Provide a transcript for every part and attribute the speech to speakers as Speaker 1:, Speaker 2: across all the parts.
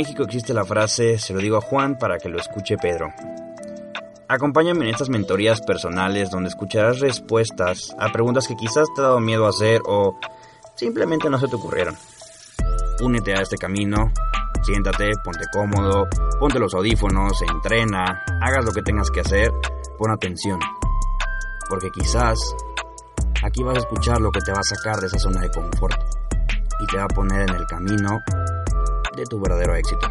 Speaker 1: México existe la frase, se lo digo a Juan para que lo escuche Pedro. Acompáñame en estas mentorías personales donde escucharás respuestas a preguntas que quizás te ha dado miedo hacer o simplemente no se te ocurrieron. Únete a este camino, siéntate, ponte cómodo, ponte los audífonos, entrena, hagas lo que tengas que hacer, pon atención. Porque quizás aquí vas a escuchar lo que te va a sacar de esa zona de confort y te va a poner en el camino de tu verdadero éxito.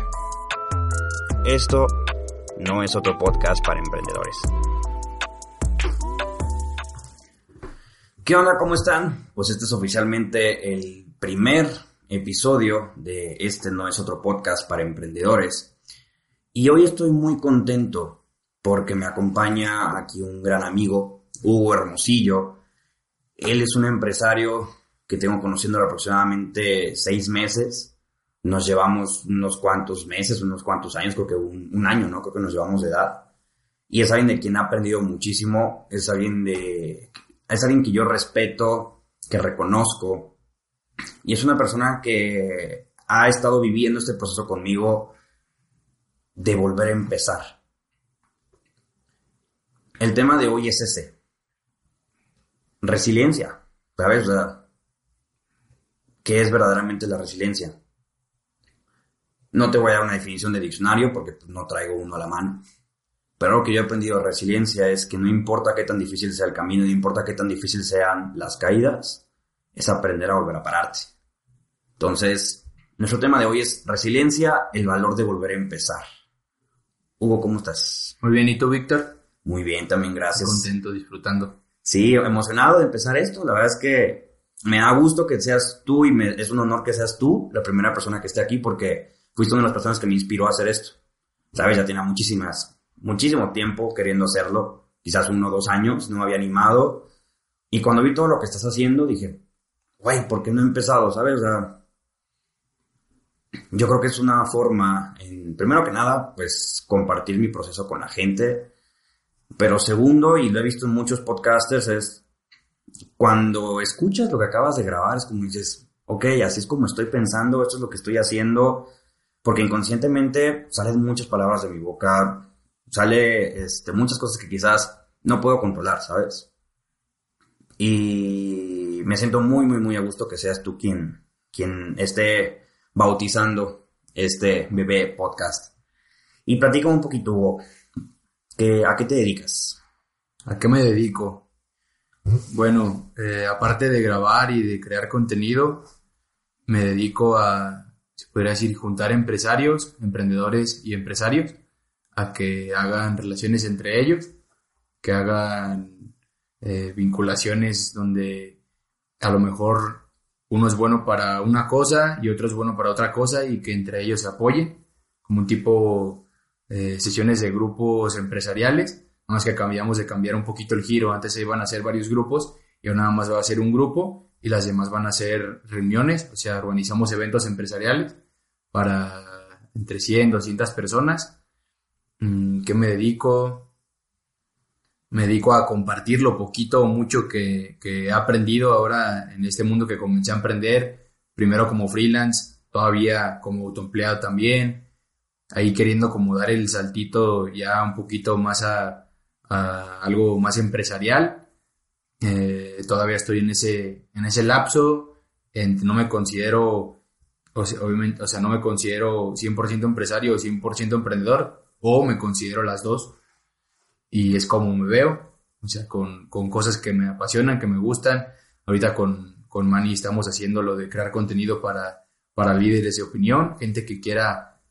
Speaker 1: Esto no es otro podcast para emprendedores. ¿Qué onda? ¿Cómo están? Pues este es oficialmente el primer episodio de este no es otro podcast para emprendedores. Y hoy estoy muy contento porque me acompaña aquí un gran amigo, Hugo Hermosillo. Él es un empresario que tengo conociendo aproximadamente seis meses nos llevamos unos cuantos meses, unos cuantos años, creo que un, año, ¿no? Creo que nos llevamos de edad. Y es alguien de quien ha aprendido muchísimo, es alguien de, es alguien que yo respeto, que reconozco, y es una persona que ha estado viviendo este proceso conmigo de volver a empezar. El tema de hoy es ese. Resiliencia. ¿Sabes? ¿Qué es verdaderamente la resiliencia? No te voy a dar una definición de diccionario porque pues, no traigo uno a la mano. Pero lo que yo he aprendido de resiliencia es que no importa qué tan difícil sea el camino, no importa qué tan difícil sean las caídas, es aprender a volver a pararte. Entonces, nuestro tema de hoy es resiliencia, el valor de volver a empezar. Hugo, ¿cómo estás?
Speaker 2: Muy bien, ¿y tú, Víctor?
Speaker 1: Muy bien, también gracias.
Speaker 2: Contento, disfrutando.
Speaker 1: Sí, emocionado de empezar esto. La verdad es que me da gusto que seas tú y me, es un honor que seas tú la primera persona que esté aquí porque fuiste una de las personas que me inspiró a hacer esto. Sabes, ya tenía muchísimas, muchísimo tiempo queriendo hacerlo, quizás uno o dos años, no me había animado. Y cuando vi todo lo que estás haciendo, dije, güey, ¿por qué no he empezado? ¿Sabes? O sea, yo creo que es una forma, en, primero que nada, pues compartir mi proceso con la gente. Pero segundo, y lo he visto en muchos podcasters, es cuando escuchas lo que acabas de grabar, es como dices, ok, así es como estoy pensando, esto es lo que estoy haciendo, porque inconscientemente salen muchas palabras de mi boca, sale este, muchas cosas que quizás no puedo controlar, ¿sabes? Y me siento muy, muy, muy a gusto que seas tú quien, quien esté bautizando este bebé podcast. Y platica un poquito, que, ¿a qué te dedicas?
Speaker 2: ¿A qué me dedico? Bueno, eh, aparte de grabar y de crear contenido, me dedico a se podría decir, juntar empresarios, emprendedores y empresarios a que hagan relaciones entre ellos, que hagan eh, vinculaciones donde a lo mejor uno es bueno para una cosa y otro es bueno para otra cosa y que entre ellos se apoyen, como un tipo eh, sesiones de grupos empresariales, más que cambiamos de cambiar un poquito el giro, antes se iban a hacer varios grupos y ahora nada más va a ser un grupo y las demás van a ser reuniones, o sea, organizamos eventos empresariales para entre 100, 200 personas. Mm, ¿Qué me dedico? Me dedico a compartir lo poquito o mucho que, he aprendido ahora en este mundo que comencé a aprender, primero como freelance, todavía como autoempleado también, ahí queriendo como dar el saltito ya un poquito más a algo más empresarial eh, todavía estoy en ese, en ese lapso, no me considero, o sea, obviamente, o sea, no me considero 100% empresario o 100% emprendedor, o me considero las dos, y es como me veo, o sea, con, con cosas que me apasionan, que me gustan. Ahorita con, con Manny estamos haciendo lo de crear contenido para, para líderes de opinión, gente que quiera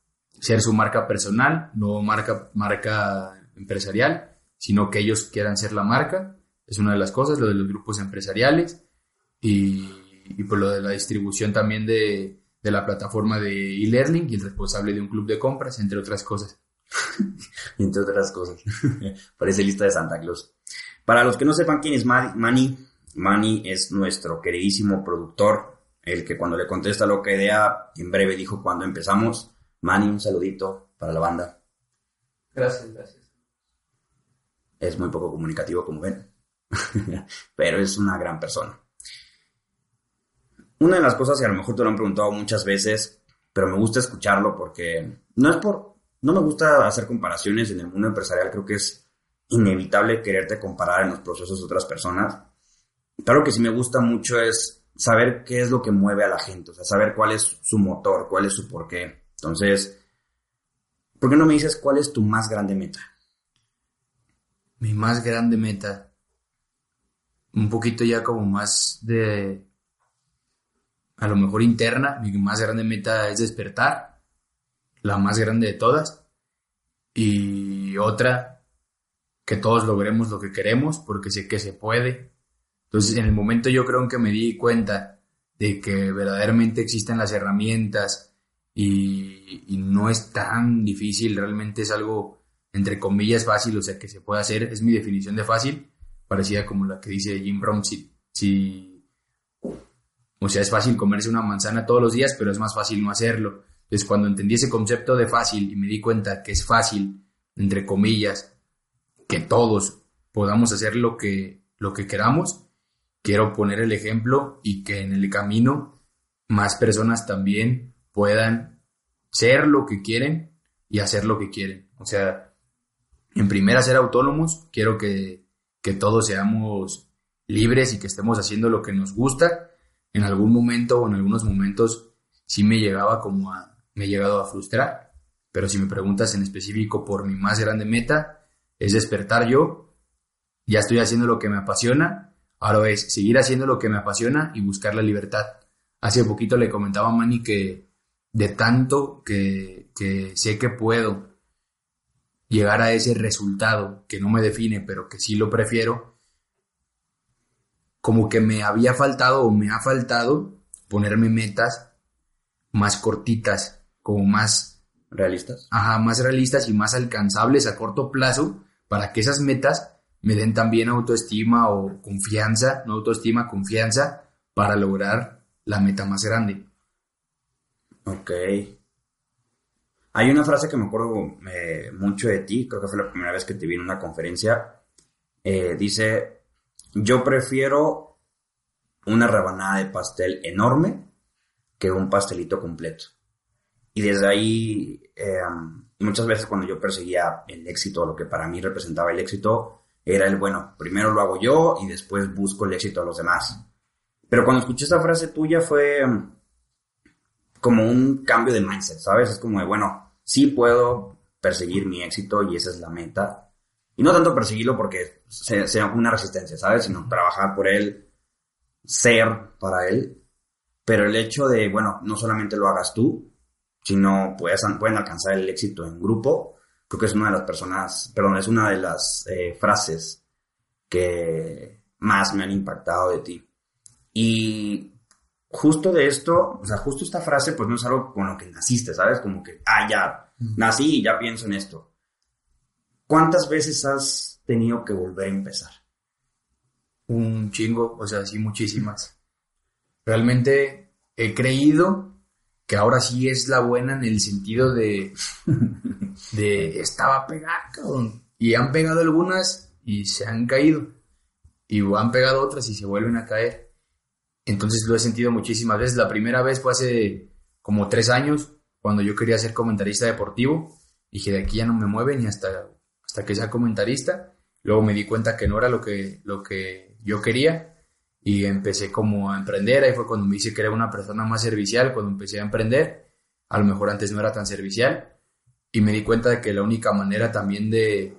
Speaker 2: ser su marca personal, no marca, marca empresarial, sino que ellos quieran ser la marca es una de las cosas, lo de los grupos empresariales y, y por lo de la distribución también de, de la plataforma de e-learning y el responsable de un club de compras, entre otras cosas.
Speaker 1: entre otras cosas. Parece lista de Santa Claus. Para los que no sepan quién es Manny, Manny es nuestro queridísimo productor, el que cuando le contesta lo que idea, en breve dijo cuando empezamos. Manny, un saludito para la banda.
Speaker 2: Gracias, gracias.
Speaker 1: Es muy poco comunicativo, como ven. pero es una gran persona. Una de las cosas que a lo mejor te lo han preguntado muchas veces, pero me gusta escucharlo porque no es por, no me gusta hacer comparaciones en el mundo empresarial, creo que es inevitable quererte comparar en los procesos de otras personas. Pero lo que sí me gusta mucho es saber qué es lo que mueve a la gente, o sea, saber cuál es su motor, cuál es su porqué. Entonces, ¿por qué no me dices cuál es tu más grande meta?
Speaker 2: Mi más grande meta, un poquito ya como más de, a lo mejor interna, mi más grande meta es despertar, la más grande de todas, y otra, que todos logremos lo que queremos, porque sé que se puede. Entonces, en el momento yo creo que me di cuenta de que verdaderamente existen las herramientas y, no es tan difícil, realmente es algo entre comillas fácil, o sea, que se puede hacer, es mi definición de fácil, parecida como la que dice Jim Brown, si, si, o sea, es fácil comerse una manzana todos los días, pero es más fácil no hacerlo. Entonces, cuando entendí ese concepto de fácil y me di cuenta que es fácil, entre comillas, que todos podamos hacer lo que, lo que queramos, quiero poner el ejemplo y que en el camino más personas también puedan ser lo que quieren y hacer lo que quieren. O sea, en primera ser autónomos, quiero que, que todos seamos libres y que estemos haciendo lo que nos gusta. En algún momento o en algunos momentos sí me llegaba como a, me he llegado a frustrar, pero si me preguntas en específico por mi más grande meta, es despertar yo, ya estoy haciendo lo que me apasiona, ahora es seguir haciendo lo que me apasiona y buscar la libertad. Hace poquito le comentaba a Manny que de tanto que, que sé que puedo llegar a ese resultado que no me define, pero que sí lo prefiero, como que me había faltado o me ha faltado ponerme metas más cortitas, como más
Speaker 1: realistas.
Speaker 2: Ajá, más realistas y más alcanzables a corto plazo para que esas metas me den también autoestima o confianza, no autoestima, confianza para lograr la meta más grande.
Speaker 1: Ok. Hay una frase que me acuerdo eh, mucho de ti, creo que fue la primera vez que te vi en una conferencia. Eh, dice, yo prefiero una rebanada de pastel enorme que un pastelito completo. Y desde ahí, eh, muchas veces cuando yo perseguía el éxito, lo que para mí representaba el éxito, era el, bueno, primero lo hago yo y después busco el éxito a los demás. Pero cuando escuché esta frase tuya fue como un cambio de mindset, ¿sabes? Es como de, bueno, sí puedo perseguir mi éxito y esa es la meta. Y no tanto perseguirlo porque sea una resistencia, ¿sabes? Sino trabajar por él, ser para él. Pero el hecho de, bueno, no solamente lo hagas tú, sino puedes, pueden alcanzar el éxito en grupo, creo que es una de las personas, perdón, es una de las eh, frases que más me han impactado de ti. Y justo de esto, o sea, justo esta frase, pues no es algo con lo que naciste, ¿sabes? Como que, ah, ya, nací y ya pienso en esto. ¿Cuántas veces has tenido que volver a empezar?
Speaker 2: Un chingo, o sea, sí, muchísimas. Realmente he creído que ahora sí es la buena en el sentido de, de estaba pegada, cabrón. Y han pegado algunas y se han caído. Y han pegado otras y se vuelven a caer. Entonces lo he sentido muchísimas veces. La primera vez fue hace como tres años, cuando yo quería ser comentarista deportivo. Dije, de aquí ya no me mueve ni hasta, hasta que sea comentarista. Luego me di cuenta que no era lo que, lo que yo quería y empecé como a emprender. Ahí fue cuando me hice que era una persona más servicial, cuando empecé a emprender. A lo mejor antes no era tan servicial. Y me di cuenta de que la única manera también de,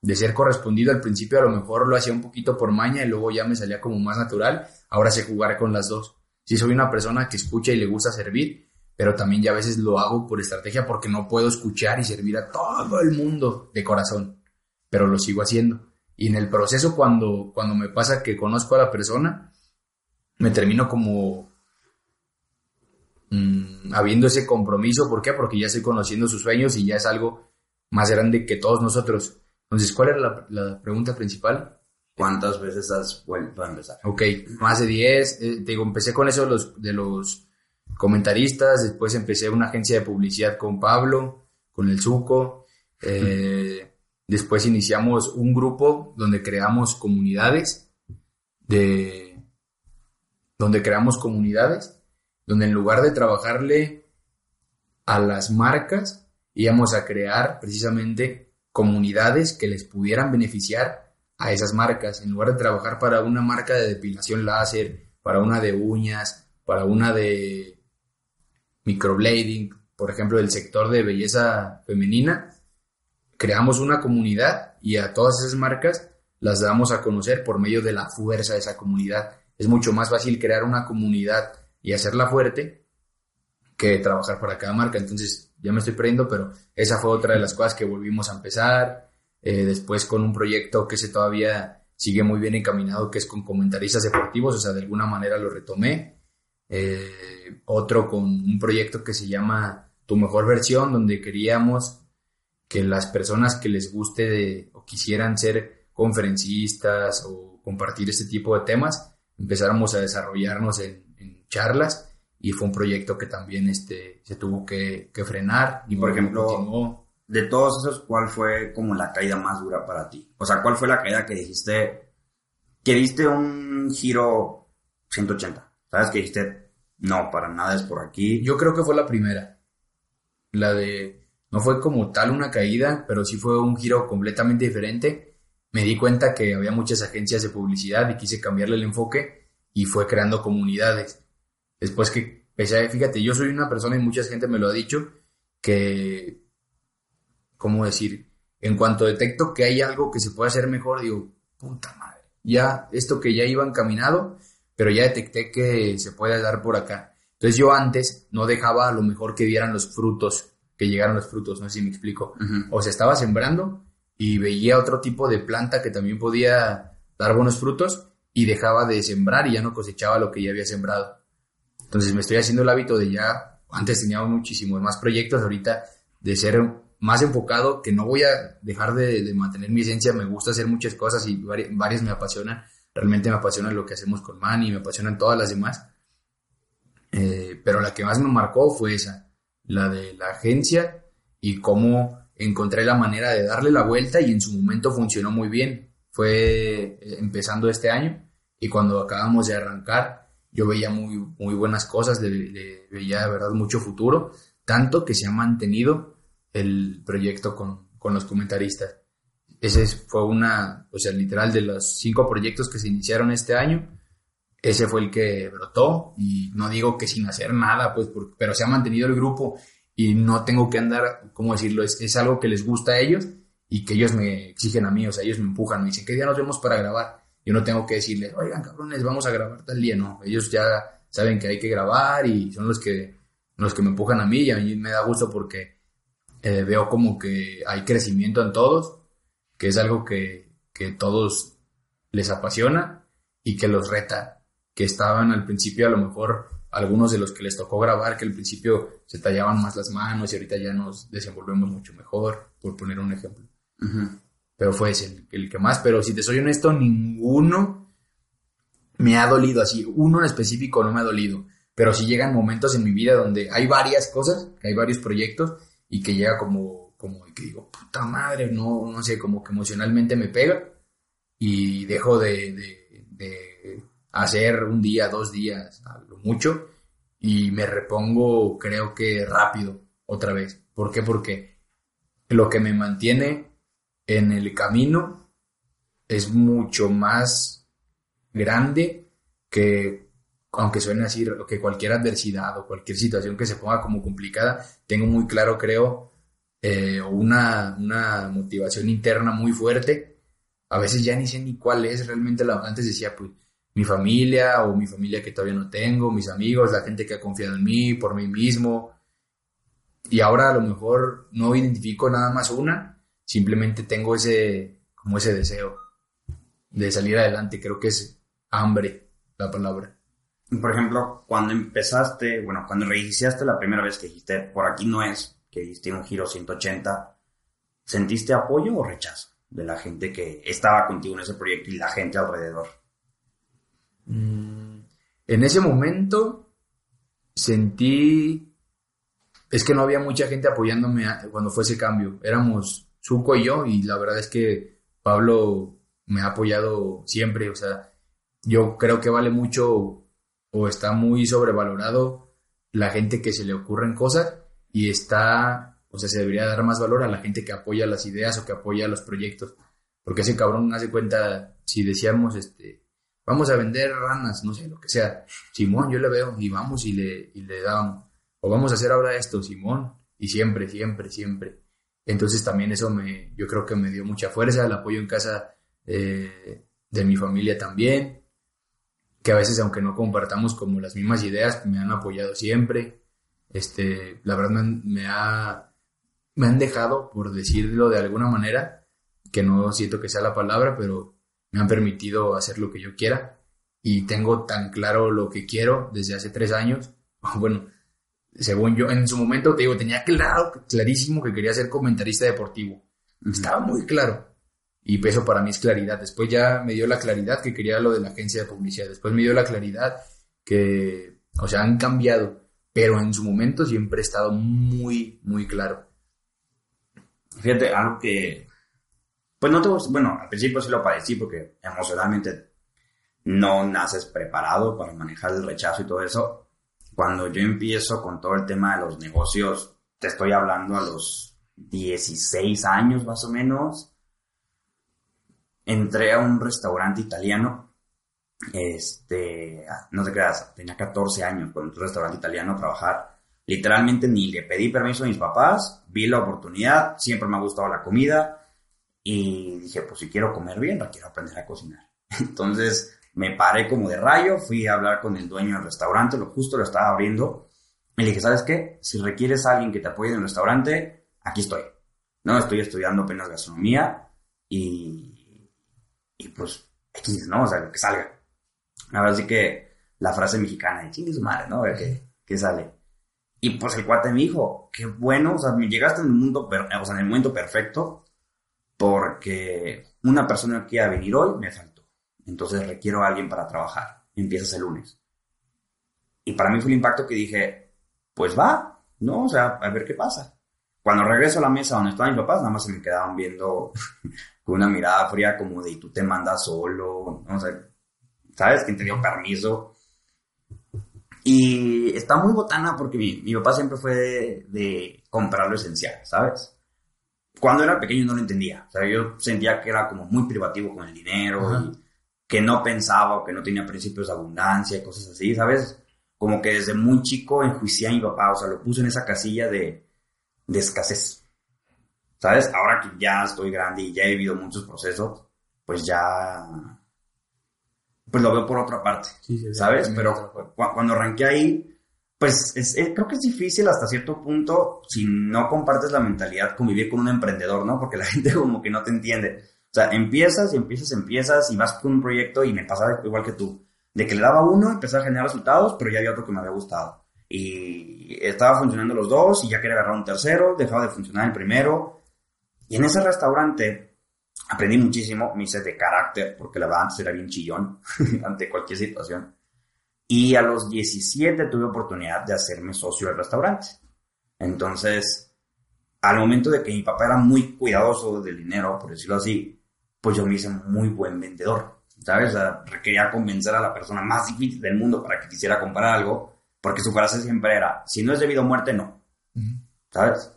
Speaker 2: de ser correspondido al principio a lo mejor lo hacía un poquito por maña y luego ya me salía como más natural. Ahora sé jugar con las dos. Sí soy una persona que escucha y le gusta servir, pero también ya a veces lo hago por estrategia porque no puedo escuchar y servir a todo el mundo de corazón, pero lo sigo haciendo. Y en el proceso cuando, cuando me pasa que conozco a la persona, me termino como mmm, habiendo ese compromiso. ¿Por qué? Porque ya estoy conociendo sus sueños y ya es algo más grande que todos nosotros. Entonces, ¿cuál era la, la pregunta principal?
Speaker 1: ¿Cuántas veces has vuelto a empezar?
Speaker 2: Ok, más de 10. Eh, te digo, empecé con eso de los, de los comentaristas, después empecé una agencia de publicidad con Pablo, con el Zuco. Eh, después iniciamos un grupo donde creamos comunidades de donde creamos comunidades donde en lugar de trabajarle a las marcas, íbamos a crear precisamente comunidades que les pudieran beneficiar a esas marcas. En lugar de trabajar para una marca de depilación láser, para una de uñas, para una de microblading, por ejemplo, del sector de belleza femenina, creamos una comunidad y a todas esas marcas las damos a conocer por medio de la fuerza de esa comunidad. Es mucho más fácil crear una comunidad y hacerla fuerte que trabajar para cada marca. Entonces, ya me estoy perdiendo, pero esa fue otra de las cosas que volvimos a empezar. Eh, después con un proyecto que se todavía sigue muy bien encaminado, que es con comentaristas deportivos, o sea, de alguna manera lo retomé. Eh, otro con un proyecto que se llama Tu Mejor Versión, donde queríamos que las personas que les guste o quisieran ser conferencistas o compartir este tipo de temas, empezáramos a desarrollarnos en, charlas y fue un proyecto que también este, se tuvo que, frenar.
Speaker 1: Y por ejemplo, de todos esos, ¿cuál fue como la caída más dura para ti? O sea, ¿cuál fue la caída que dijiste, que diste un giro 180? ¿Sabes? Que dijiste, no, para nada es por aquí.
Speaker 2: Yo creo que fue la primera. La de, no fue como tal una caída, pero sí fue un giro completamente diferente. Me di cuenta que había muchas agencias de publicidad y quise cambiarle el enfoque y fue creando comunidades. Después que empecé, fíjate, yo soy una persona y mucha gente me lo ha dicho, que, ¿cómo decir? En cuanto detecto que hay algo que se puede hacer mejor, digo, puta madre, ya esto que ya iba encaminado, pero ya detecté que se puede dar por acá. Entonces yo antes no dejaba a lo mejor que dieran los frutos, que llegaran los frutos, no sé si me explico. O se estaba sembrando y veía otro tipo de planta que también podía dar buenos frutos y dejaba de sembrar y ya no cosechaba lo que ya había sembrado. Entonces me estoy haciendo el hábito de ya, antes teníamos muchísimos más proyectos, ahorita de ser más enfocado, que no voy a dejar de, mantener mi esencia, me gusta hacer muchas cosas y varias, me apasionan, realmente me apasiona lo que hacemos con Manny, me apasionan todas las demás, eh, pero la que más me marcó fue esa, la de la agencia y cómo encontré la manera de darle la vuelta y en su momento funcionó muy bien. Fue eh, empezando este año y cuando acabamos de arrancar, yo veía muy, muy buenas cosas, le, veía de verdad mucho futuro, tanto que se ha mantenido el proyecto con, con los comentaristas. Ese fue una, o sea, literal de los cinco proyectos que se iniciaron este año, ese fue el que brotó y no digo que sin hacer nada, pues, pero se ha mantenido el grupo y no tengo que andar, ¿cómo decirlo? Es, es algo que les gusta a ellos y que ellos me exigen a mí, o sea, ellos me empujan, me dicen, ¿qué día nos vemos para grabar? Yo no tengo que decirles, oigan, cabrones, vamos a grabar tal día, no. Ellos ya saben que hay que grabar y son los que, los que me empujan a mí y a mí me da gusto porque eh, veo como que hay crecimiento en todos, que es algo que, que todos les apasiona y que los reta, que estaban al principio a lo mejor algunos de los que les tocó grabar, que al principio se tallaban más las manos y ahorita ya nos desenvolvemos mucho mejor, por poner un ejemplo pero fue ese el, que más. Pero si te soy honesto, ninguno me ha dolido así. Uno en específico no me ha dolido. Pero sí llegan momentos en mi vida donde hay varias cosas, hay varios proyectos y que llega como, como que digo, puta madre, no, no sé, como que emocionalmente me pega y dejo de, de, de hacer un día, dos días, a lo mucho y me repongo creo que rápido otra vez. ¿Por qué? Porque lo que me mantiene en el camino es mucho más grande que, aunque suene así, que cualquier adversidad o cualquier situación que se ponga como complicada, tengo muy claro, creo, eh, una, una motivación interna muy fuerte. A veces ya ni sé ni cuál es realmente la... Antes decía, pues, mi familia o mi familia que todavía no tengo, mis amigos, la gente que ha confiado en mí, por mí mismo. Y ahora a lo mejor no identifico nada más una, simplemente tengo ese, como ese deseo de salir adelante. Creo que es hambre la palabra.
Speaker 1: Por ejemplo, cuando empezaste, bueno, cuando reiniciaste la primera vez que dijiste, por aquí no es, que diste un giro 180, ¿sentiste apoyo o rechazo de la gente que estaba contigo en ese proyecto y la gente alrededor?
Speaker 2: Mm, en ese momento sentí, es que no había mucha gente apoyándome cuando fue ese cambio. Éramos Zuko y yo, y la verdad es que Pablo me ha apoyado siempre, o sea, yo creo que vale mucho o está muy sobrevalorado la gente que se le ocurren cosas y está, o sea, se debería dar más valor a la gente que apoya las ideas o que apoya los proyectos. Porque ese cabrón hace cuenta, si decíamos, este, vamos a vender ranas, no sé, lo que sea, Simón, yo le veo y vamos y le, y le damos. O vamos a hacer ahora esto, Simón, y siempre, siempre, siempre. Entonces también eso me, yo creo que me dio mucha fuerza, el apoyo en casa eh, de mi familia también, que a veces aunque no compartamos como las mismas ideas, me han apoyado siempre. Este, la verdad me, ha, me han dejado, por decirlo de alguna manera, que no siento que sea la palabra, pero me han permitido hacer lo que yo quiera y tengo tan claro lo que quiero desde hace tres años. Bueno, según yo, en su momento, te digo, tenía claro, clarísimo que quería ser comentarista deportivo. Estaba muy claro. Y eso para mí es claridad. Después ya me dio la claridad que quería lo de la agencia de publicidad. Después me dio la claridad que, o sea, han cambiado. Pero en su momento siempre he estado muy, muy claro.
Speaker 1: Fíjate, algo que, pues no te bueno, al principio sí lo padecí porque emocionalmente no naces preparado para manejar el rechazo y todo eso cuando yo empiezo con todo el tema de los negocios, te estoy hablando a los 16 años más o menos, entré a un restaurante italiano, este, no te creas, tenía 14 años cuando entré a un restaurante italiano a trabajar. Literalmente ni le pedí permiso a mis papás, vi la oportunidad, siempre me ha gustado la comida y dije, pues si quiero comer bien, quiero aprender a cocinar. Entonces, me paré como de rayo, fui a hablar con el dueño del restaurante, lo justo lo estaba abriendo. Le dije, ¿sabes qué? Si requieres alguien que te apoye en el restaurante, aquí estoy. No, estoy estudiando apenas gastronomía y, y pues, X, ¿no? O sea, que salga. Ahora sí que la frase mexicana de chingue madre, ¿no? A ver qué, qué sale. Y pues el cuate me dijo, qué bueno, o sea, me llegaste en el mundo, o sea, en el momento perfecto, porque una persona que iba a venir hoy me faltó entonces requiero a alguien para trabajar. Empiezas el lunes. Y para mí fue el impacto que dije, pues va, ¿no? O sea, a ver qué pasa. Cuando regreso a la mesa donde estaban mis papás, nada más se me quedaban viendo con una mirada fría como de, ¿y tú te mandas solo? ¿No? O sea, ¿sabes? ¿Quién te dio permiso? Y está muy botana porque mi, papá siempre fue de, comprar lo esencial, ¿sabes? Cuando era pequeño no lo entendía. O sea, yo sentía que era como muy privativo con el dinero y que no pensaba o que no tenía principios de abundancia y cosas así, ¿sabes? Como que desde muy chico enjuicié a mi papá, o sea, lo puse en esa casilla de, de escasez. ¿Sabes? Ahora que ya estoy grande y ya he vivido muchos procesos, pues ya... Pues lo veo por otra parte, ¿sabes? Pero cuando arranqué ahí, pues es, creo que es difícil hasta cierto punto si no compartes la mentalidad convivir con un emprendedor, ¿no? Porque la gente como que no te entiende. O sea, empiezas y empiezas, empiezas y vas con un proyecto y me pasaba igual que tú. De que le daba uno, empezaba a generar resultados, pero ya había otro que me había gustado. Y estaba funcionando los dos y ya quería agarrar un tercero, dejaba de funcionar el primero. Y en ese restaurante aprendí muchísimo, me hice de carácter, porque la verdad antes era bien chillón ante cualquier situación. Y a los 17 tuve oportunidad de hacerme socio del restaurante. Entonces, al momento de que mi papá era muy cuidadoso del dinero, por decirlo así, pues yo me hice muy buen vendedor, ¿sabes? O sea, quería convencer a la persona más difícil del mundo para que quisiera comprar algo, porque su frase siempre era, si no es debido a muerte, no, ¿sabes?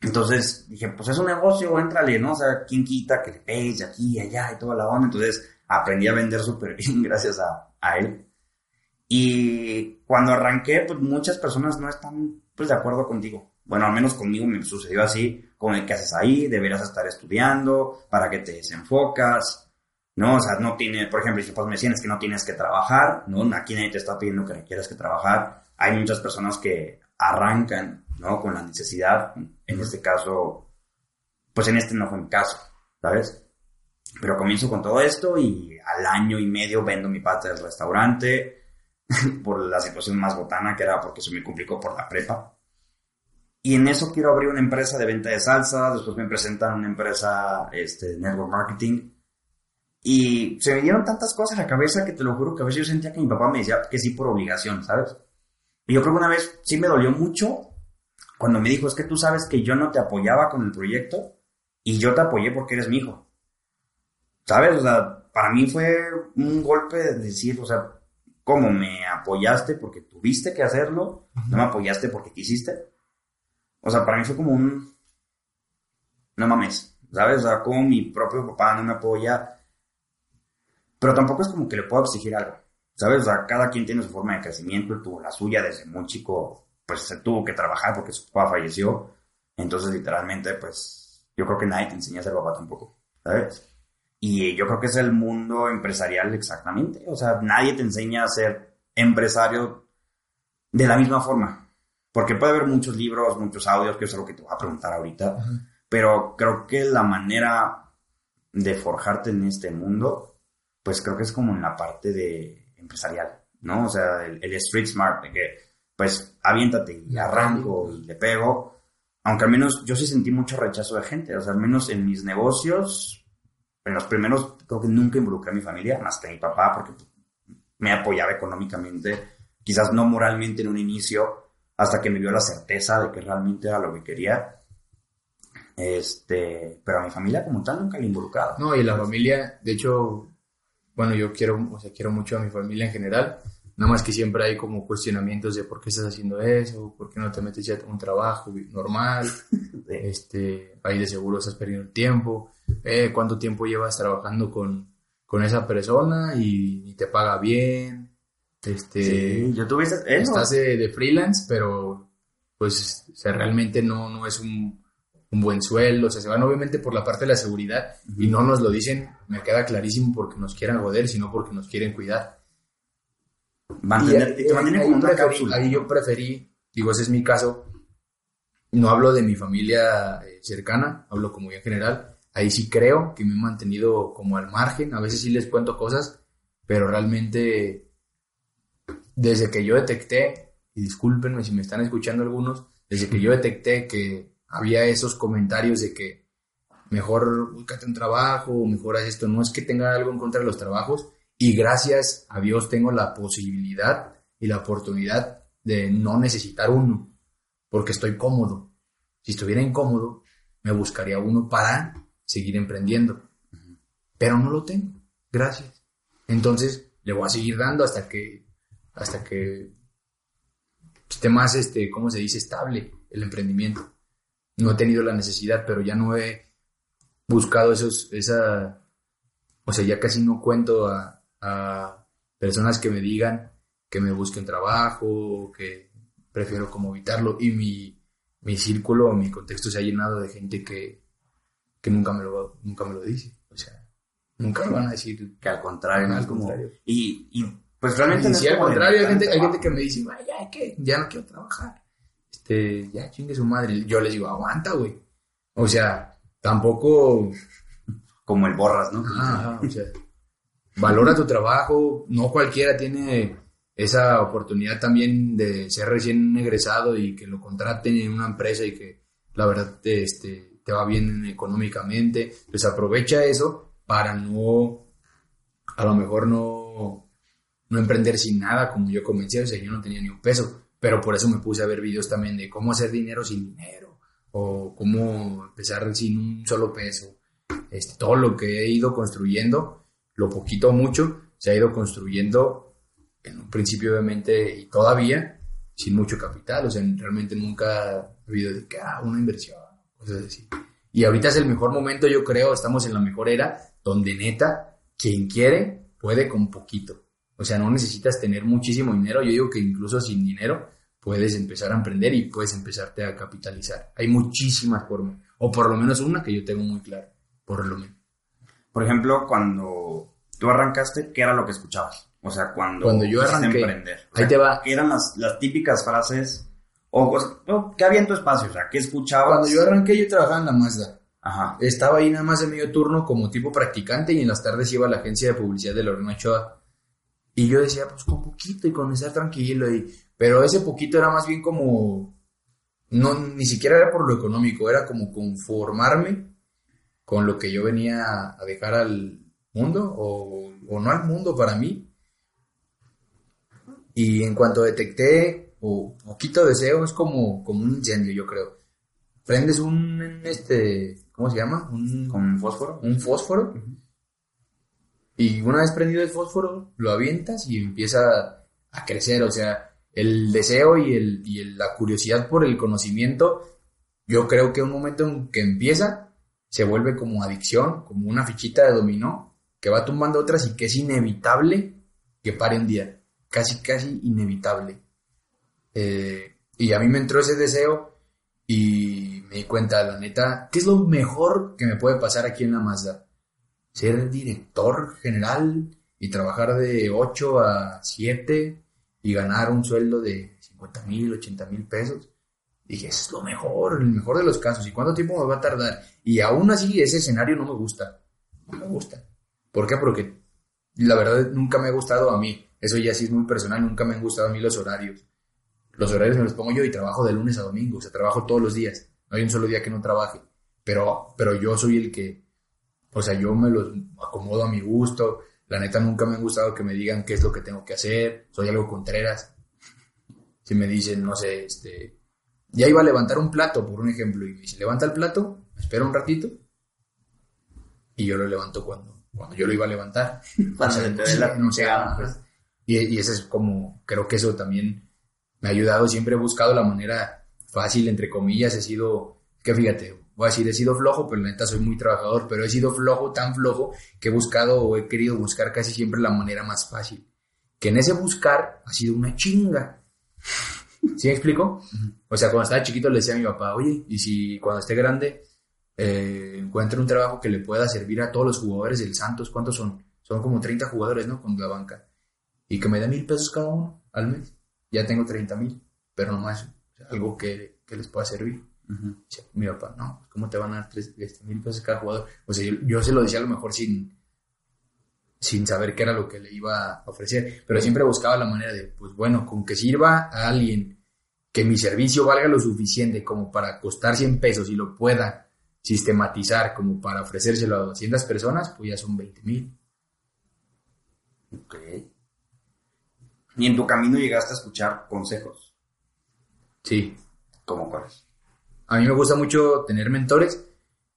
Speaker 1: Entonces dije, pues es un negocio, éntrale, ¿no? O sea, ¿quién quita que le pegues de aquí y allá y toda la onda? Entonces aprendí a vender súper bien gracias a, a él. Y cuando arranqué, pues muchas personas no están pues de acuerdo contigo. Bueno, al menos conmigo me sucedió así, con el que haces ahí, deberías estar estudiando, para que te desenfocas, ¿no? O sea, no tiene, por ejemplo, si pues me decían que no tienes que trabajar, ¿no? Aquí nadie te está pidiendo que quieras que trabajar. Hay muchas personas que arrancan, ¿no? Con la necesidad, en este caso, pues en este no fue mi caso, ¿sabes? Pero comienzo con todo esto y al año y medio vendo mi parte del restaurante por la situación más botana que era porque se me complicó por la prepa. Y en eso quiero abrir una empresa de venta de salsa, después me presentan una empresa este, de network marketing. Y se me dieron tantas cosas a la cabeza que te lo juro que a veces yo sentía que mi papá me decía que sí por obligación, ¿sabes? Y yo creo que una vez sí me dolió mucho cuando me dijo, es que tú sabes que yo no te apoyaba con el proyecto y yo te apoyé porque eres mi hijo. ¿Sabes? O sea, para mí fue un golpe de decir, o sea, ¿cómo me apoyaste porque tuviste que hacerlo? ¿No me apoyaste porque quisiste? O sea, para mí fue como un, no mames, ¿sabes? O sea, como mi propio papá no me apoya, pero tampoco es como que le puedo exigir algo, ¿sabes? O sea, cada quien tiene su forma de crecimiento, tuvo la suya desde muy chico, pues se tuvo que trabajar porque su papá falleció, entonces literalmente, pues, yo creo que nadie te enseña a ser papá tampoco, ¿sabes? Y yo creo que es el mundo empresarial exactamente, o sea, nadie te enseña a ser empresario de la misma forma, porque puede haber muchos libros, muchos audios, que es algo que te voy a preguntar ahorita, pero creo que la manera de forjarte en este mundo, pues creo que es como en la parte de empresarial, ¿no? O sea, el, street smart, de que pues aviéntate y arranco y le pego, aunque al menos yo sí sentí mucho rechazo de gente, o sea, al menos en mis negocios, en los primeros creo que nunca involucré a mi familia, más que a mi papá, porque me apoyaba económicamente, quizás no moralmente en un inicio, hasta que me dio la certeza de que realmente era lo que quería. Este, pero a mi familia como tal nunca le involucrado.
Speaker 2: No, y la familia, de hecho, bueno, yo quiero, o sea, quiero mucho a mi familia en general, nada más que siempre hay como cuestionamientos de por qué estás haciendo eso, por qué no te metes ya a un trabajo normal, este, ahí de seguro estás perdiendo el tiempo, eh, cuánto tiempo llevas trabajando con, con esa persona y, y te paga bien, este,
Speaker 1: sí, yo tuve eso.
Speaker 2: Estás de, freelance, pero pues o realmente no, no es un, un, buen sueldo. O sea, se van obviamente por la parte de la seguridad y no nos lo dicen, me queda clarísimo porque nos quieran joder, sino porque nos quieren cuidar.
Speaker 1: Mantener,
Speaker 2: ahí, yo preferí, digo, ese es mi caso, no hablo de mi familia eh, cercana, hablo como en general. Ahí sí creo que me he mantenido como al margen. A veces sí les cuento cosas, pero realmente desde que yo detecté, y discúlpenme si me están escuchando algunos, desde que yo detecté que había esos comentarios de que mejor búscate un trabajo, mejor haz esto, no es que tenga algo en contra de los trabajos, y gracias a Dios tengo la posibilidad y la oportunidad de no necesitar uno, porque estoy cómodo. Si estuviera incómodo, me buscaría uno para seguir emprendiendo. Pero no lo tengo, gracias. Entonces, le voy a seguir dando hasta que hasta que esté más, este, ¿cómo se dice?, estable el emprendimiento. No he tenido la necesidad, pero ya no he buscado esos, esa, o sea, ya casi no cuento a, personas que me digan que me busquen trabajo, que prefiero como evitarlo, y mi, mi círculo, mi contexto se ha llenado de gente que, que nunca, me lo, nunca me lo dice, o sea, nunca me van a decir
Speaker 1: que al contrario, no, como, y, y pues realmente
Speaker 2: sí, al contrario, hay gente, hay gente que me dice, ya, ¿qué? Ya no quiero trabajar. Este, ya chingue su madre. Yo les digo, aguanta, güey. O sea, tampoco.
Speaker 1: Como el borras, ¿no?
Speaker 2: Ajá, o sea, valora tu trabajo. No cualquiera tiene esa oportunidad también de ser recién egresado y que lo contraten en una empresa y que la verdad te, este, te va bien económicamente. Pues aprovecha eso para no, a lo mejor no no emprender sin nada, como yo comencé, o sea, yo no tenía ni un peso, pero por eso me puse a ver videos también de cómo hacer dinero sin dinero, o cómo empezar sin un solo peso. Este, todo lo que he ido construyendo, lo poquito o mucho, se ha ido construyendo en un principio obviamente y todavía sin mucho capital, o sea, realmente nunca ha habido de que, ah, una inversión, cosas así. Y ahorita es el mejor momento, yo creo, estamos en la mejor era, donde neta, quien quiere, puede con poquito. O sea, no necesitas tener muchísimo dinero. Yo digo que incluso sin dinero puedes empezar a emprender y puedes empezarte a capitalizar. Hay muchísimas formas. O por lo menos una que yo tengo muy clara. Por lo menos.
Speaker 1: Por ejemplo, cuando tú arrancaste, ¿qué era lo que escuchabas? O sea, cuando,
Speaker 2: cuando yo arranqué,
Speaker 1: emprender.
Speaker 2: ahí te va.
Speaker 1: ¿Qué eran las, las típicas frases? O, ¿qué había en tu espacio? O sea, ¿qué escuchabas?
Speaker 2: Cuando yo arranqué, yo trabajaba en la Mazda.
Speaker 1: Ajá.
Speaker 2: Estaba ahí nada más en medio turno como tipo practicante y en las tardes iba a la agencia de publicidad de Lorena Ochoa y yo decía, pues con poquito y con estar tranquilo. Y, pero ese poquito era más bien como, no, ni siquiera era por lo económico, era como conformarme con lo que yo venía a dejar al mundo o, o no al mundo para mí. Y en cuanto detecté, o poquito deseo, es como, como un incendio, yo creo. Prendes un, este, ¿cómo se llama? Un,
Speaker 1: ¿Con fósforo?
Speaker 2: Un fósforo. Y una vez prendido el fósforo, lo avientas y empieza a crecer. O sea, el deseo y, el, y la curiosidad por el conocimiento yo creo que un momento en que empieza, se vuelve como adicción, como una fichita de dominó, que va tumbando otras y que es inevitable que pare un día. Casi, casi inevitable. Eh, y a mí me entró ese deseo y me di cuenta, la neta, ¿qué es lo mejor que me puede pasar aquí en la Mazda? Ser director general y trabajar de 8 a 7 y ganar un sueldo de 50 mil, 80 mil pesos. Dije, es lo mejor, el mejor de los casos. ¿Y cuánto tiempo me va a tardar? Y aún así ese escenario no me gusta. No me gusta. ¿Por qué? Porque la verdad nunca me ha gustado a mí. Eso ya sí es muy personal, nunca me han gustado a mí los horarios. Los horarios me los pongo yo y trabajo de lunes a domingo, o sea, trabajo todos los días. No hay un solo día que no trabaje. Pero, pero yo soy el que, o sea, yo me los acomodo a mi gusto. La neta nunca me ha gustado que me digan qué es lo que tengo que hacer. Soy algo contreras. Si me dicen, no sé, este, ya iba a levantar un plato, por un ejemplo, y me dice, levanta el plato, espera un ratito, y yo lo levanto cuando, cuando yo lo iba a levantar. no sé, pues. y, y ese es como, creo que eso también me ha ayudado, siempre he buscado la manera fácil, entre comillas, he sido, que fíjate, voy a decir, he sido flojo, pero la neta soy muy trabajador, pero he sido flojo, tan flojo, que he buscado o he querido buscar casi siempre la manera más fácil. Que en ese buscar ha sido una chinga. ¿Sí me explico? O sea, cuando estaba chiquito le decía a mi papá, oye, y si cuando esté grande eh, encuentre un trabajo que le pueda servir a todos los jugadores del Santos, ¿cuántos son? Son como 30 jugadores, ¿no? Con la banca. Y que me dé mil pesos cada uno al mes. Ya tengo 30 mil, pero no más. algo que, que, les pueda servir. Mi papá, no, ¿cómo te van a dar este, mil pesos cada jugador? O sea, yo, yo, se lo decía a lo mejor sin, sin saber qué era lo que le iba a ofrecer, pero siempre buscaba la manera de, pues bueno, con que sirva a alguien que mi servicio valga lo suficiente como para costar 100 pesos y lo pueda sistematizar como para ofrecérselo a 200 personas, pues ya son 20 mil.
Speaker 1: Ok. ¿Y en tu camino llegaste a escuchar consejos?
Speaker 2: Sí.
Speaker 1: ¿Cómo cuáles?
Speaker 2: A mí me gusta mucho tener mentores,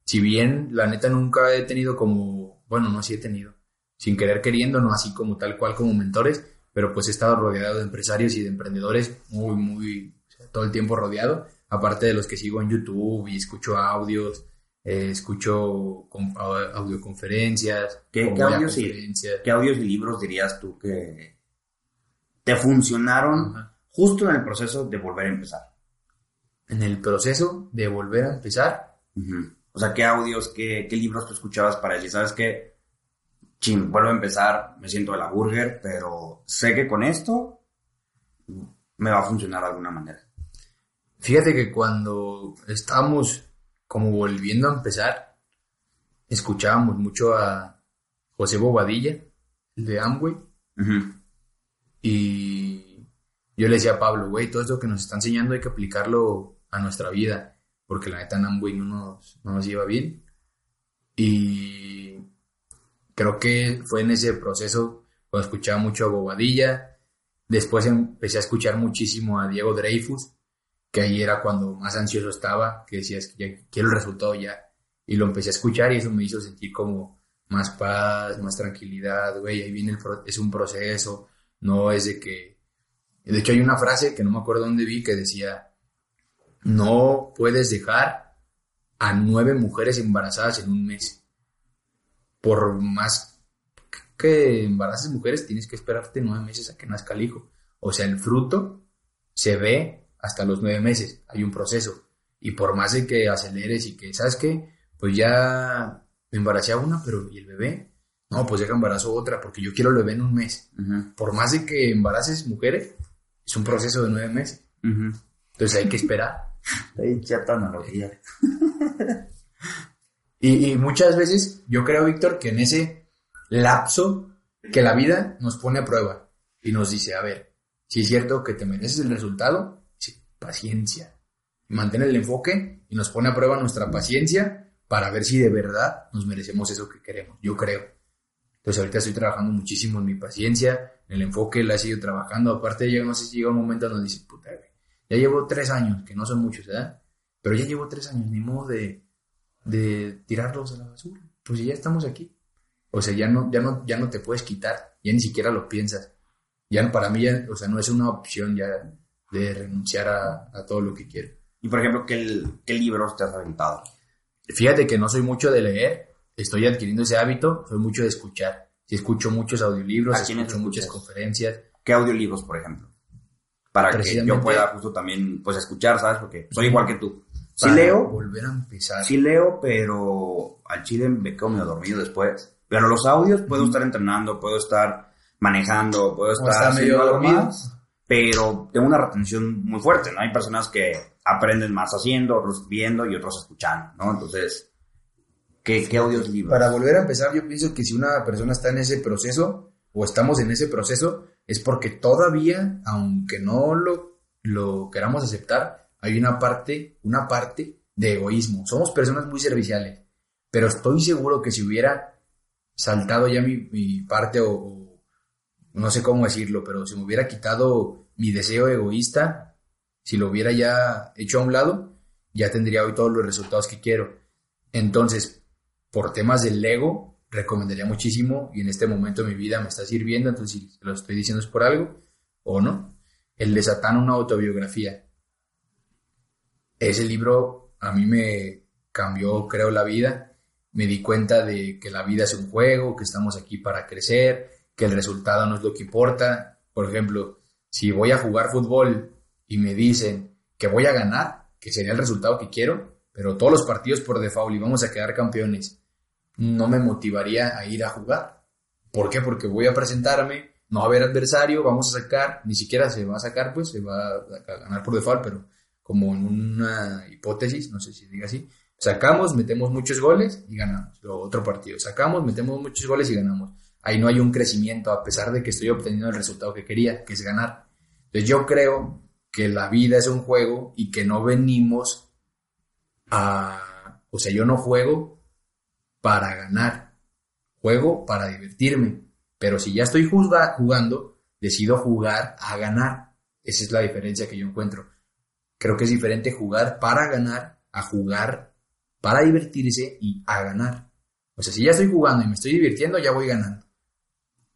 Speaker 2: si bien la neta nunca he tenido como, bueno, no, sí he tenido, sin querer queriendo, no así como tal cual como mentores, pero pues he estado rodeado de empresarios y de emprendedores muy, muy, todo el tiempo rodeado, aparte de los que sigo en YouTube y escucho audios, eh, escucho audioconferencias.
Speaker 1: ¿Qué, ¿qué, audios y, ¿Qué audios y libros dirías tú que te funcionaron justo en el proceso de volver a empezar?
Speaker 2: En el proceso de volver a empezar.
Speaker 1: O sea, ¿qué audios, qué, qué libros tú escuchabas para decir, sabes qué? ching, vuelvo a empezar, me siento de la burger, pero sé que con esto me va a funcionar de alguna manera.
Speaker 2: Fíjate que cuando estábamos como volviendo a empezar, escuchábamos mucho a José Bobadilla, el de Amway, y yo le decía a Pablo, güey, todo esto que nos está enseñando hay que aplicarlo a nuestra vida, porque la neta en Amway no nos, no nos lleva bien. Y creo que fue en ese proceso cuando escuchaba mucho a Bobadilla. Después empecé a escuchar muchísimo a Diego Dreyfus, que ahí era cuando más ansioso estaba, que decías que ya quiero el resultado ya. Y lo empecé a escuchar y eso me hizo sentir como más paz, más tranquilidad, güey, ahí viene el es un proceso, no es de que... De hecho hay una frase que no me acuerdo dónde vi que decía, no puedes dejar a nueve mujeres embarazadas en un mes por más que embaraces mujeres, tienes que esperarte nueve meses a que nazca el hijo. O sea, el fruto se ve hasta los nueve meses. Hay un proceso. Y por más de que aceleres y que, ¿sabes qué? Pues ya me embaracé a una, pero ¿y el bebé? No, pues deja embarazo otra, porque yo quiero el bebé en un mes. Por más de que embaraces mujeres, es un proceso de nueve meses. Entonces hay que esperar.
Speaker 1: Hay cierta analogía.
Speaker 2: Y, muchas veces yo creo, Víctor, que en ese lapso que la vida nos pone a prueba y nos dice, a ver, si es cierto que te mereces el resultado, sí, paciencia. Mantén el enfoque y nos pone a prueba nuestra paciencia para ver si de verdad nos merecemos eso que queremos. Yo creo. Entonces ahorita estoy trabajando muchísimo en mi paciencia, en el enfoque la he seguido trabajando. Aparte, yo no sé si llega un momento donde dice, puta, ya llevo tres años, que no son muchos, ¿verdad? Pero ya llevo tres años, ni modo de de tirarlos a la basura. Pues ya estamos aquí. O sea, ya no, ya no, ya no te puedes quitar, ya ni siquiera lo piensas. Ya para mí, o sea, no es una opción ya de renunciar a, todo lo que quiero.
Speaker 1: Y por ejemplo, ¿qué, qué libros te has aventado?
Speaker 3: Fíjate que no soy mucho de leer, estoy adquiriendo ese hábito, soy mucho de escuchar. Si escucho muchos audiolibros,
Speaker 1: ¿A
Speaker 3: escucho muchas conferencias.
Speaker 1: ¿Qué audiolibros, por ejemplo? Para que yo pueda justo también, pues, escuchar, ¿sabes? Porque soy igual que tú. Sí
Speaker 3: para
Speaker 1: leo,
Speaker 3: Volver a empezar.
Speaker 1: sí leo, pero al chile me quedo medio dormido después. Pero los audios puedo estar entrenando, puedo estar manejando, puedo estar
Speaker 3: medio dormido.
Speaker 1: más, pero tengo una retención muy fuerte, ¿no? Hay personas que aprenden más haciendo, otros viendo y otros escuchando, ¿no? Entonces, ¿qué, qué audios libros?
Speaker 2: Para volver a empezar, yo pienso que si una persona está en ese proceso o estamos en ese proceso, es porque todavía, aunque no lo, lo queramos aceptar, hay una parte, una parte de egoísmo. Somos personas muy serviciales, pero estoy seguro que si hubiera saltado ya mi, parte o, o no sé cómo decirlo, pero si me hubiera quitado mi deseo egoísta, si lo hubiera ya hecho a un lado, ya tendría hoy todos los resultados que quiero. Entonces, por temas del ego, recomendaría muchísimo y en este momento de mi vida me está sirviendo, entonces si lo estoy diciendo es por algo o no. El de Satán, una autobiografía. Ese libro a mí me cambió, creo, la vida. Me di cuenta de que la vida es un juego, que estamos aquí para crecer, que el resultado no es lo que importa. Por ejemplo, si voy a jugar fútbol y me dicen que voy a ganar, que sería el resultado que quiero, pero todos los partidos por default y vamos a quedar campeones, no me motivaría a ir a jugar. ¿Por qué? Porque voy a presentarme, no va a haber adversario, vamos a sacar, ni siquiera se va a sacar, pues se va a ganar por default, pero como en una hipótesis, no sé si diga así, sacamos, metemos muchos goles y ganamos. Otro partido, sacamos, metemos muchos goles y ganamos. Ahí no hay un crecimiento a pesar de que estoy obteniendo el resultado que quería, que es ganar. Entonces yo creo que la vida es un juego y que no venimos a... O sea, yo no juego para ganar, juego para divertirme. Pero si ya estoy jugando, decido jugar a ganar. Esa es la diferencia que yo encuentro. Creo que es diferente jugar para ganar a jugar para divertirse y a ganar. O sea, si ya estoy jugando y me estoy divirtiendo, ya voy ganando.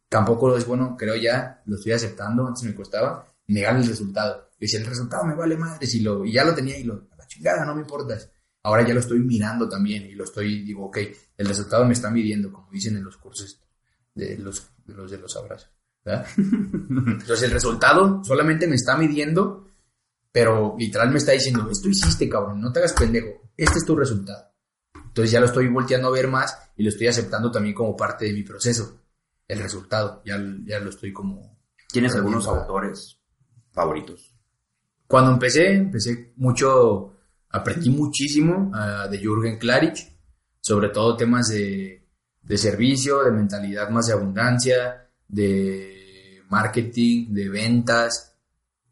Speaker 2: Tampoco es bueno, creo ya, lo estoy aceptando, antes me costaba negar el resultado. Y si el resultado me vale madre, si lo, y ya lo tenía y lo, a la chingada, no me importa. Ahora ya lo estoy mirando también y lo estoy, digo, ok, el resultado me está midiendo, como dicen en los cursos de los de los, de los abrazos. ¿verdad? Entonces el resultado solamente me está midiendo, pero literal me está diciendo, esto hiciste, cabrón, no te hagas pendejo, este es tu resultado. Entonces ya lo estoy volteando a ver más y lo estoy aceptando también como parte de mi proceso, el resultado, ya, ya lo estoy como...
Speaker 1: ¿Tienes algunos autores favoritos?
Speaker 3: Cuando empecé, empecé mucho, aprendí muchísimo ah, de Jürgen Klarich, sobre todo temas de, de servicio, de mentalidad más de abundancia, de marketing, de ventas,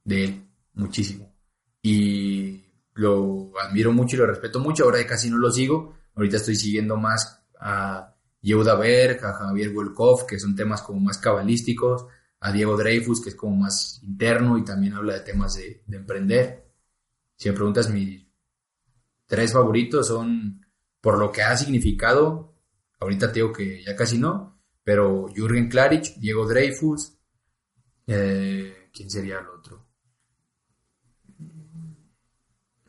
Speaker 3: de él, muchísimo. Y lo admiro mucho y lo respeto mucho, ahora casi no lo sigo, ahorita estoy siguiendo más a Yehuda Berg, a Javier Wolkoff, que son temas como más cabalísticos, a Diego Dreyfus, que es como más interno y también habla de temas de, de emprender. Si me preguntas, mis tres favoritos son, por lo que ha significado, ahorita te que ya casi no, pero Jürgen Klarich, Diego Dreyfus, eh, ¿quién sería el otro?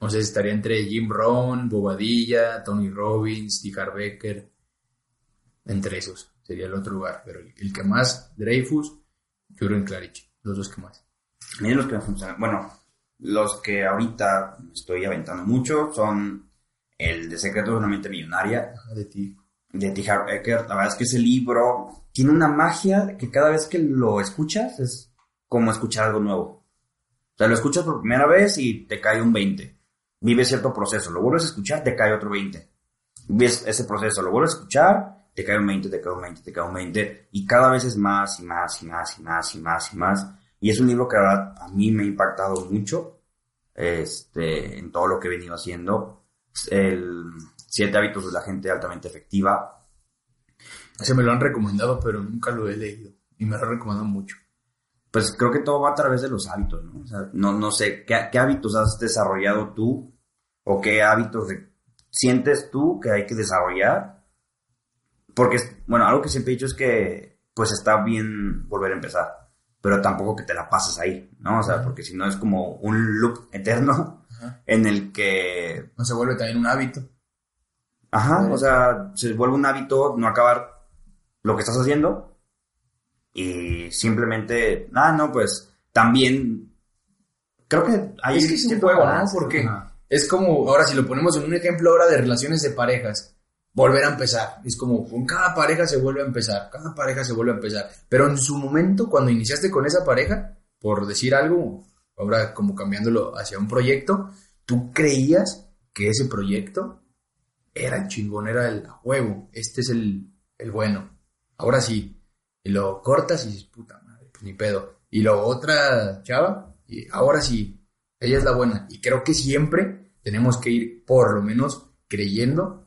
Speaker 3: No sé, estaría entre Jim Rohn, Bobadilla, Tony Robbins, T. Harv Becker, entre esos sería el otro lugar, pero el, que más, Dreyfus, Jürgen Klarich, los dos que más.
Speaker 1: A los que me funcionan, bueno, los que ahorita estoy aventando mucho son el de Secretos de una mente millonaria
Speaker 3: de ti.
Speaker 1: de T. Harv Eker. La verdad es que ese libro tiene una magia que cada vez que lo escuchas es como escuchar algo nuevo. O sea, lo escuchas por primera vez y te cae un 20. Vives cierto proceso, lo vuelves a escuchar, te cae otro 20. Vives ese proceso, lo vuelves a escuchar, te cae un 20, te cae un 20, te cae un 20. Y cada vez es más y más y más y más y más y más. Y es un libro que verdad a mí me ha impactado mucho este, en todo lo que he venido haciendo. El Siete hábitos de la gente altamente efectiva.
Speaker 3: Ese me lo han recomendado, pero nunca lo he leído. Y me lo han recomendado mucho.
Speaker 1: Pues creo que todo va a través de los hábitos, ¿no? O sea, no, no sé, ¿qué, qué hábitos has desarrollado tú? ¿O qué hábitos sientes tú que hay que desarrollar? Porque, bueno, algo que siempre he dicho es que, pues está bien volver a empezar, pero tampoco que te la pases ahí, ¿no? O sea, porque si no es como un loop eterno
Speaker 2: Ajá.
Speaker 1: en el que
Speaker 2: No se vuelve también un hábito.
Speaker 1: Ajá, o sea, se vuelve un hábito no acabar lo que estás haciendo y simplemente, ah, no, pues también creo que hay
Speaker 2: es que es un juego, ¿no? Porque
Speaker 1: Ajá.
Speaker 2: es como, ahora si lo ponemos en un ejemplo ahora de relaciones de parejas, volver a empezar. Es como, con cada pareja se vuelve a empezar, cada pareja se vuelve a empezar. Pero en su momento, cuando iniciaste con esa pareja, por decir algo, ahora como cambiándolo hacia un proyecto, tú creías que ese proyecto era el chingón, era el huevo, este es el, el bueno. Ahora sí, y lo cortas y dices, puta madre, pues ni pedo. Y luego otra chava, y ahora sí, ella es la buena. Y creo que siempre tenemos que ir, por lo menos, creyendo